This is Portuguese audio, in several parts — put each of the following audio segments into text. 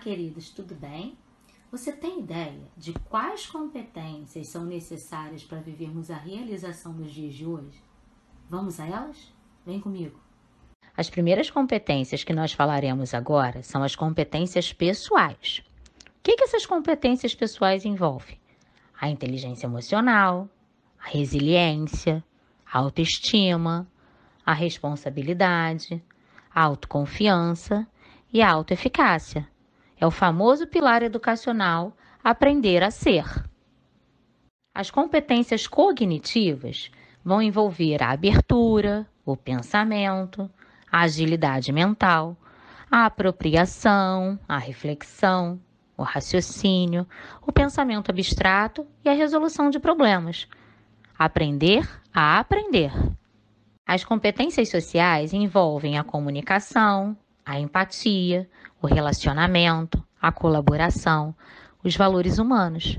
queridos, tudo bem? Você tem ideia de quais competências são necessárias para vivermos a realização dos dias de hoje? Vamos a elas? Vem comigo. As primeiras competências que nós falaremos agora são as competências pessoais. O que, que essas competências pessoais envolvem? A inteligência emocional, a resiliência, a autoestima, a responsabilidade, a autoconfiança e a autoeficácia. É o famoso pilar educacional aprender a ser. As competências cognitivas vão envolver a abertura, o pensamento, a agilidade mental, a apropriação, a reflexão, o raciocínio, o pensamento abstrato e a resolução de problemas. Aprender a aprender. As competências sociais envolvem a comunicação, a empatia, o relacionamento, a colaboração, os valores humanos.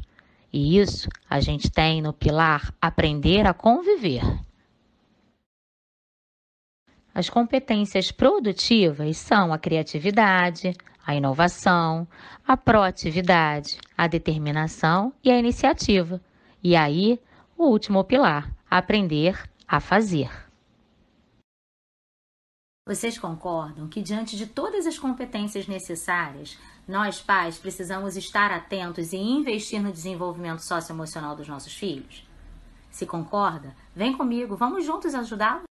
E isso a gente tem no pilar aprender a conviver. As competências produtivas são a criatividade, a inovação, a proatividade, a determinação e a iniciativa. E aí, o último pilar, aprender a fazer. Vocês concordam que, diante de todas as competências necessárias, nós, pais, precisamos estar atentos e investir no desenvolvimento socioemocional dos nossos filhos? Se concorda, vem comigo, vamos juntos ajudá-los?